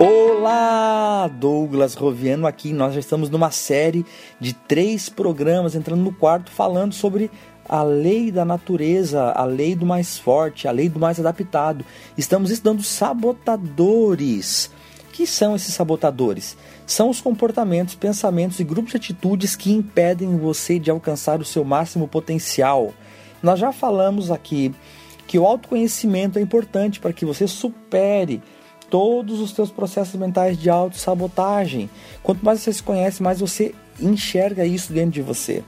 Olá, Douglas Roviano aqui. Nós já estamos numa série de três programas, entrando no quarto, falando sobre a lei da natureza, a lei do mais forte, a lei do mais adaptado. Estamos estudando sabotadores. que são esses sabotadores? São os comportamentos, pensamentos e grupos de atitudes que impedem você de alcançar o seu máximo potencial. Nós já falamos aqui que o autoconhecimento é importante para que você supere todos os seus processos mentais de autossabotagem. Quanto mais você se conhece, mais você enxerga isso dentro de você.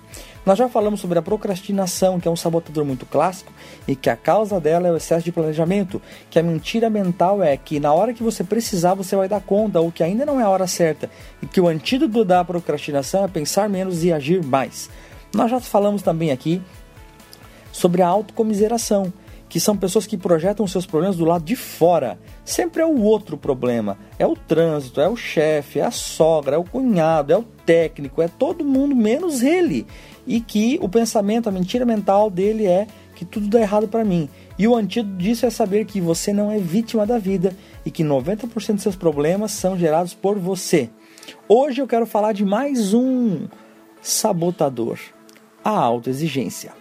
Nós já falamos sobre a procrastinação, que é um sabotador muito clássico e que a causa dela é o excesso de planejamento, que a mentira mental é que na hora que você precisar você vai dar conta ou que ainda não é a hora certa e que o antídoto da procrastinação é pensar menos e agir mais. Nós já falamos também aqui sobre a autocomiseração, que são pessoas que projetam seus problemas do lado de fora. Sempre é o outro problema. É o trânsito, é o chefe, é a sogra, é o cunhado, é o técnico, é todo mundo menos ele. E que o pensamento, a mentira mental dele é que tudo dá errado para mim. E o antídoto disso é saber que você não é vítima da vida e que 90% dos seus problemas são gerados por você. Hoje eu quero falar de mais um sabotador: a autoexigência.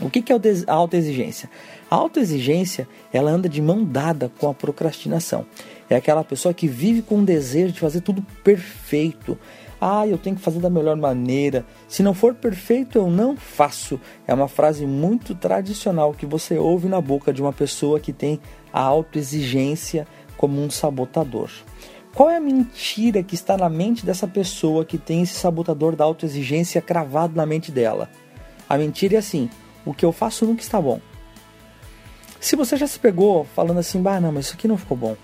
O que é a autoexigência? A autoexigência, ela anda de mão dada com a procrastinação. É aquela pessoa que vive com o desejo de fazer tudo perfeito. Ah, eu tenho que fazer da melhor maneira. Se não for perfeito, eu não faço. É uma frase muito tradicional que você ouve na boca de uma pessoa que tem a autoexigência como um sabotador. Qual é a mentira que está na mente dessa pessoa que tem esse sabotador da autoexigência cravado na mente dela? A mentira é assim: o que eu faço nunca está bom. Se você já se pegou falando assim, bah, não, mas isso aqui não ficou bom,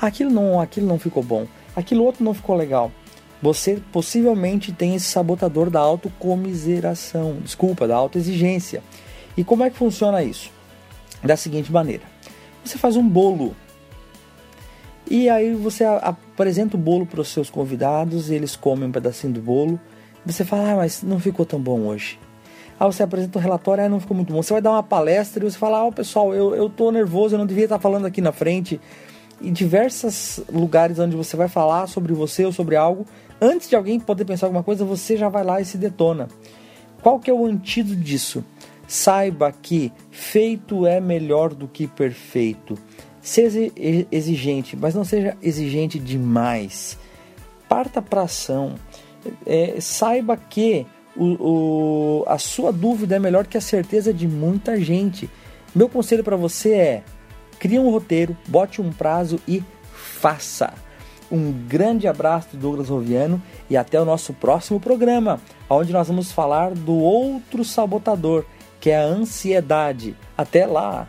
aquilo não, aquilo não ficou bom, aquilo outro não ficou legal, você possivelmente tem esse sabotador da autocomiseração, desculpa, da autoexigência. E como é que funciona isso? Da seguinte maneira: você faz um bolo e aí você apresenta o bolo para os seus convidados, eles comem um pedacinho do bolo. Você fala, ah, mas não ficou tão bom hoje. Aí você apresenta um relatório, aí não ficou muito bom. Você vai dar uma palestra e você fala, ah, pessoal, eu, eu tô nervoso, eu não devia estar falando aqui na frente. Em diversos lugares onde você vai falar sobre você ou sobre algo, antes de alguém poder pensar alguma coisa, você já vai lá e se detona. Qual que é o antídoto disso? Saiba que feito é melhor do que perfeito. Seja exigente, mas não seja exigente demais. Parta para ação. É, saiba que o, o, a sua dúvida é melhor que a certeza de muita gente. Meu conselho para você é: crie um roteiro, bote um prazo e faça. Um grande abraço do Douglas Roviano e até o nosso próximo programa, onde nós vamos falar do outro sabotador, que é a ansiedade. Até lá!